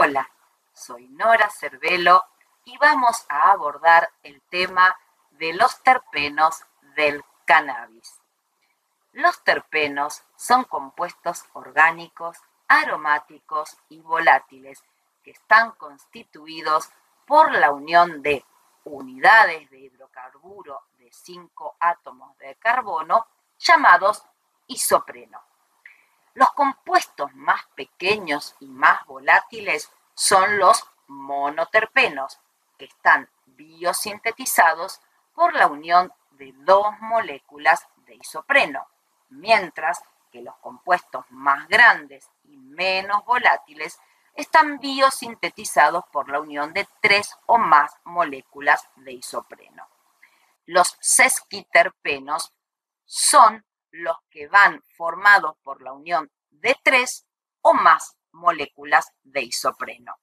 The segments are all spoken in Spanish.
Hola, soy Nora Cervelo y vamos a abordar el tema de los terpenos del cannabis. Los terpenos son compuestos orgánicos, aromáticos y volátiles que están constituidos por la unión de unidades de hidrocarburo de cinco átomos de carbono llamados isopreno. Los compuestos más pequeños y más volátiles son los monoterpenos, que están biosintetizados por la unión de dos moléculas de isopreno, mientras que los compuestos más grandes y menos volátiles están biosintetizados por la unión de tres o más moléculas de isopreno. Los sesquiterpenos son los que van formados por la unión de tres o más moléculas de isopreno.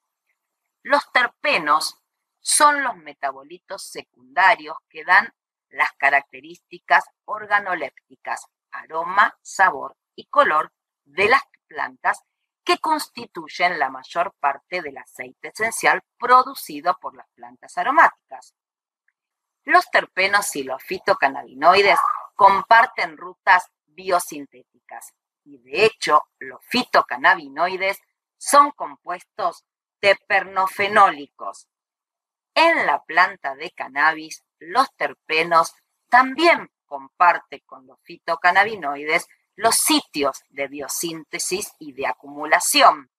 Los terpenos son los metabolitos secundarios que dan las características organolépticas, aroma, sabor y color de las plantas que constituyen la mayor parte del aceite esencial producido por las plantas aromáticas. Los terpenos y los fitocannabinoides comparten rutas biosintéticas y de hecho los fitocannabinoides son compuestos tepernofenólicos. En la planta de cannabis, los terpenos también comparten con los fitocannabinoides los sitios de biosíntesis y de acumulación.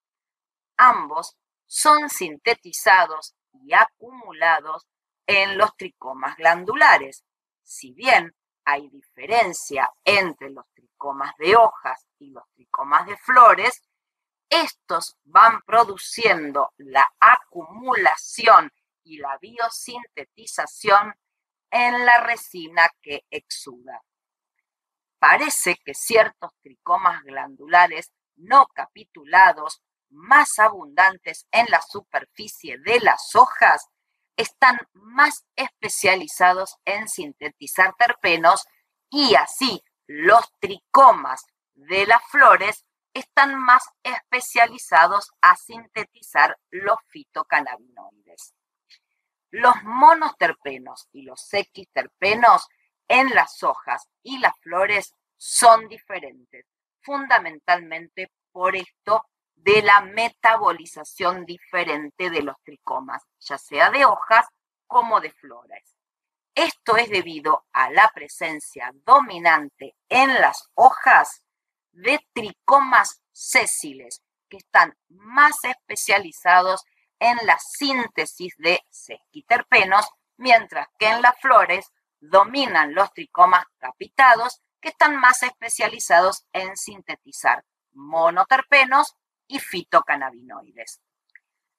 Ambos son sintetizados y acumulados en los tricomas glandulares. Si bien hay diferencia entre los tricomas de hojas y los tricomas de flores, estos van produciendo la acumulación y la biosintetización en la resina que exuda. Parece que ciertos tricomas glandulares no capitulados, más abundantes en la superficie de las hojas, están más especializados en sintetizar terpenos y así los tricomas de las flores están más especializados a sintetizar los fitocannabinoides. Los monoterpenos y los equiterpenos en las hojas y las flores son diferentes, fundamentalmente por esto de la metabolización diferente de los tricomas, ya sea de hojas como de flores. Esto es debido a la presencia dominante en las hojas de tricomas sésiles, que están más especializados en la síntesis de sesquiterpenos, mientras que en las flores dominan los tricomas capitados, que están más especializados en sintetizar monoterpenos y fitocannabinoides.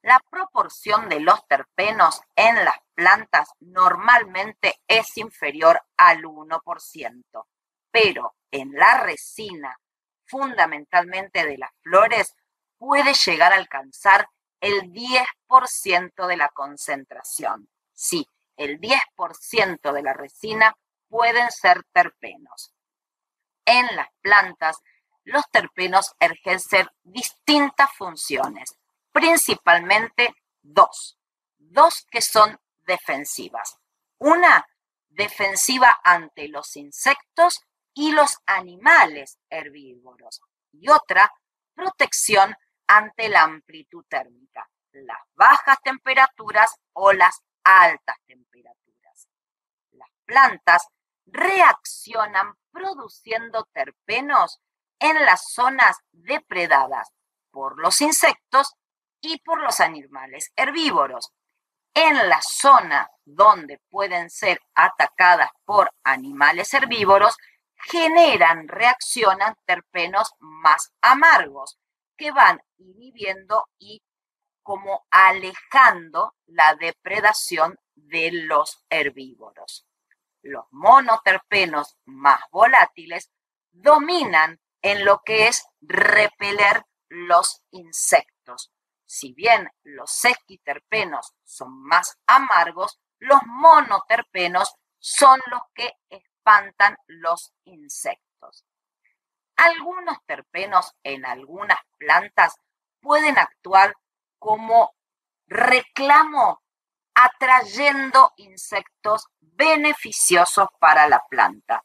La proporción de los terpenos en las plantas normalmente es inferior al 1%, pero en la resina fundamentalmente de las flores, puede llegar a alcanzar el 10% de la concentración. Sí, el 10% de la resina pueden ser terpenos. En las plantas, los terpenos ejercen distintas funciones, principalmente dos. Dos que son defensivas. Una, defensiva ante los insectos y los animales herbívoros. Y otra, protección ante la amplitud térmica, las bajas temperaturas o las altas temperaturas. Las plantas reaccionan produciendo terpenos en las zonas depredadas por los insectos y por los animales herbívoros. En la zona donde pueden ser atacadas por animales herbívoros, generan, reaccionan terpenos más amargos que van inhibiendo y como alejando la depredación de los herbívoros. Los monoterpenos más volátiles dominan en lo que es repeler los insectos. Si bien los sesquiterpenos son más amargos, los monoterpenos son los que espantan los insectos. Algunos terpenos en algunas plantas pueden actuar como reclamo atrayendo insectos beneficiosos para la planta,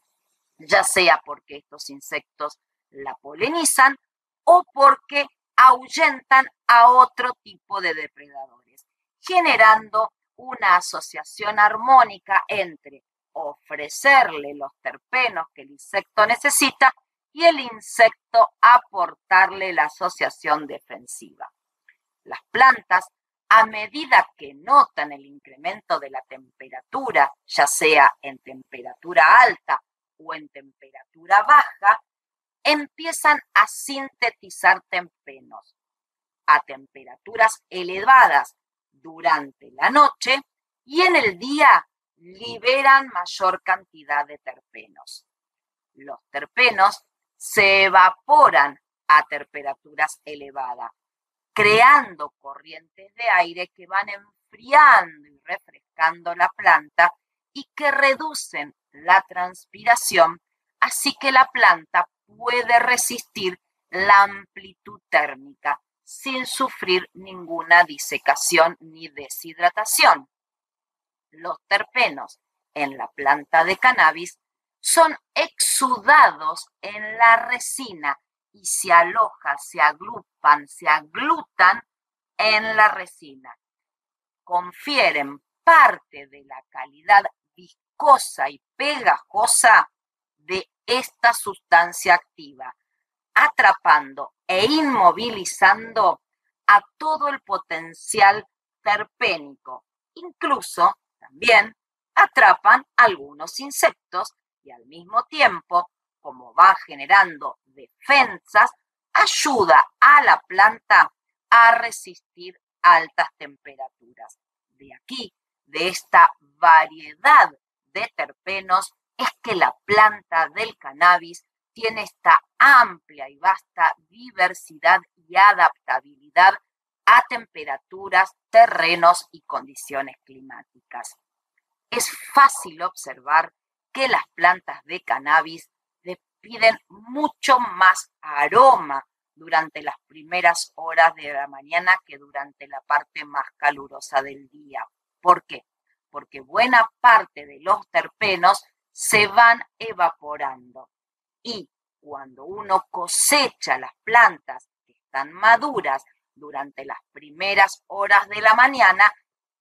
ya sea porque estos insectos la polinizan o porque ahuyentan a otro tipo de depredadores, generando una asociación armónica entre ofrecerle los terpenos que el insecto necesita y el insecto aportarle la asociación defensiva. Las plantas, a medida que notan el incremento de la temperatura, ya sea en temperatura alta o en temperatura baja, empiezan a sintetizar terpenos a temperaturas elevadas durante la noche y en el día liberan mayor cantidad de terpenos. Los terpenos se evaporan a temperaturas elevadas, creando corrientes de aire que van enfriando y refrescando la planta y que reducen la transpiración, así que la planta puede resistir la amplitud térmica sin sufrir ninguna disecación ni deshidratación. Los terpenos en la planta de cannabis son exudados en la resina y se alojan, se agrupan, se aglutan en la resina. Confieren parte de la calidad viscosa y pegajosa esta sustancia activa, atrapando e inmovilizando a todo el potencial terpénico. Incluso también atrapan algunos insectos y al mismo tiempo, como va generando defensas, ayuda a la planta a resistir altas temperaturas. De aquí, de esta variedad de terpenos, es que la planta del cannabis tiene esta amplia y vasta diversidad y adaptabilidad a temperaturas, terrenos y condiciones climáticas. Es fácil observar que las plantas de cannabis piden mucho más aroma durante las primeras horas de la mañana que durante la parte más calurosa del día. ¿Por qué? Porque buena parte de los terpenos se van evaporando y cuando uno cosecha las plantas que están maduras durante las primeras horas de la mañana,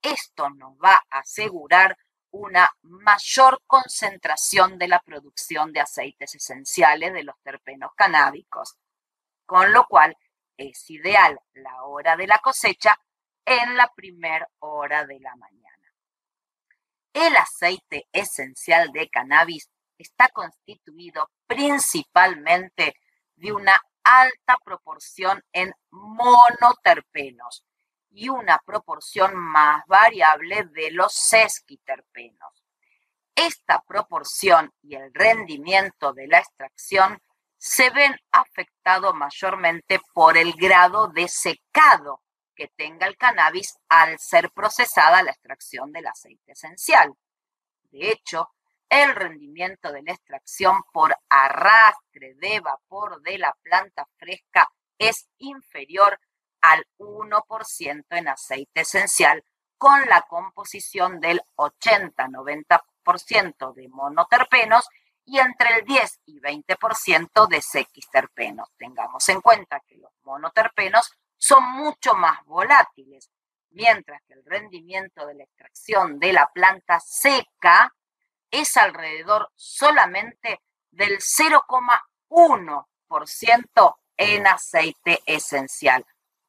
esto nos va a asegurar una mayor concentración de la producción de aceites esenciales de los terpenos canábicos, con lo cual es ideal la hora de la cosecha en la primera hora de la mañana. El aceite esencial de cannabis está constituido principalmente de una alta proporción en monoterpenos y una proporción más variable de los sesquiterpenos. Esta proporción y el rendimiento de la extracción se ven afectados mayormente por el grado de secado que tenga el cannabis al ser procesada la extracción del aceite esencial. De hecho, el rendimiento de la extracción por arrastre de vapor de la planta fresca es inferior al 1% en aceite esencial con la composición del 80-90% de monoterpenos y entre el 10 y 20% de sequisterpenos. Tengamos en cuenta que los monoterpenos son mucho más volátiles, mientras que el rendimiento de la extracción de la planta seca es alrededor solamente del 0,1% en aceite esencial,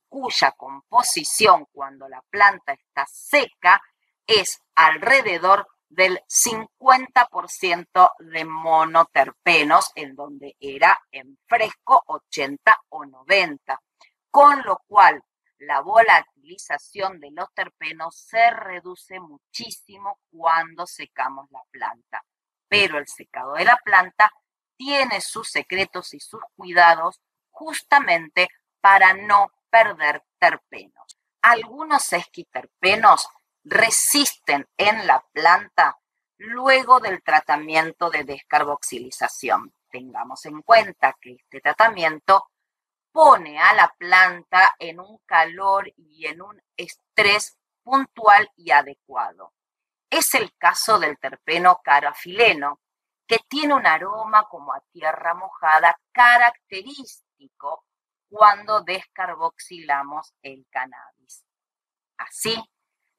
cuya composición cuando la planta está seca es alrededor del 50% de monoterpenos, en donde era en fresco 80 o 90, con lo cual la volatilización de los terpenos se reduce muchísimo cuando secamos la planta. Pero el secado de la planta tiene sus secretos y sus cuidados justamente para no perder terpenos. Algunos esquiterpenos resisten en la planta luego del tratamiento de descarboxilización. Tengamos en cuenta que este tratamiento pone a la planta en un calor y en un estrés puntual y adecuado. Es el caso del terpeno carafileno, que tiene un aroma como a tierra mojada característico cuando descarboxilamos el cannabis. Así,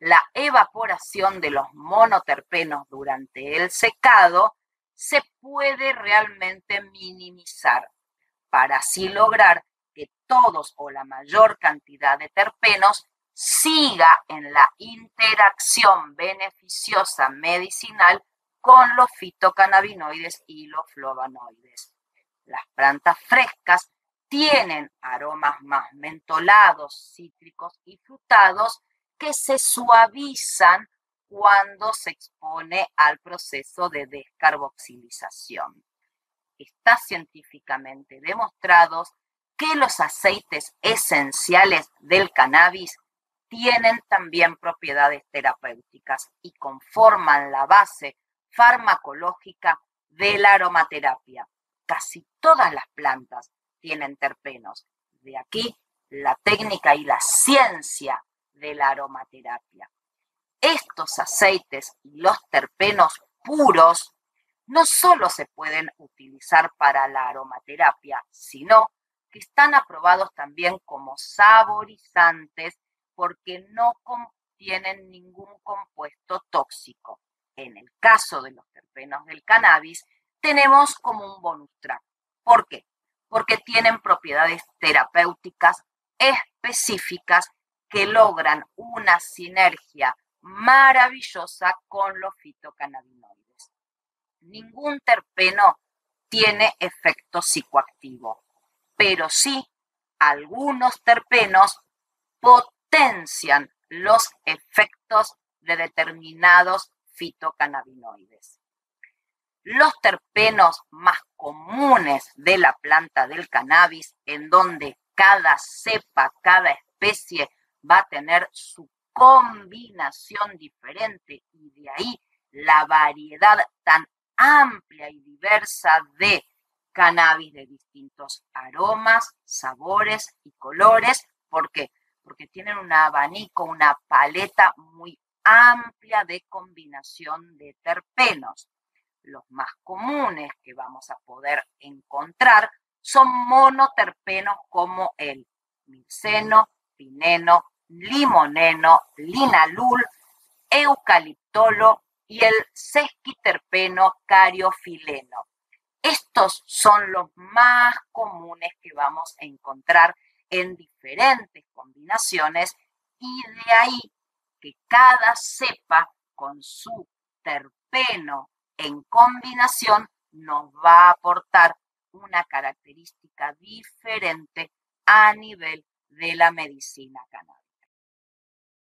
la evaporación de los monoterpenos durante el secado se puede realmente minimizar para así lograr que todos o la mayor cantidad de terpenos siga en la interacción beneficiosa medicinal con los fitocannabinoides y los flavonoides. Las plantas frescas tienen aromas más mentolados, cítricos y frutados que se suavizan cuando se expone al proceso de descarboxilización. Está científicamente demostrado que los aceites esenciales del cannabis tienen también propiedades terapéuticas y conforman la base farmacológica de la aromaterapia. Casi todas las plantas tienen terpenos. De aquí la técnica y la ciencia de la aromaterapia. Estos aceites y los terpenos puros no solo se pueden utilizar para la aromaterapia, sino que están aprobados también como saborizantes porque no contienen ningún compuesto tóxico. En el caso de los terpenos del cannabis, tenemos como un bonus track. ¿Por qué? Porque tienen propiedades terapéuticas específicas que logran una sinergia maravillosa con los fitocannabinoides. Ningún terpeno tiene efecto psicoactivo, pero sí algunos terpenos potencian los efectos de determinados fitocannabinoides. Los terpenos más comunes de la planta del cannabis, en donde cada cepa, cada especie va a tener su combinación diferente y de ahí la variedad tan amplia y diversa de cannabis de distintos aromas, sabores y colores. ¿Por qué? Porque tienen un abanico, una paleta muy amplia de combinación de terpenos. Los más comunes que vamos a poder encontrar son monoterpenos como el miceno, pineno, limoneno, linalul, eucaliptolo y el sesquiterpeno cariofileno. Estos son los más comunes que vamos a encontrar en diferentes combinaciones y de ahí que cada cepa con su terpeno en combinación nos va a aportar una característica diferente a nivel de la medicina cannabis.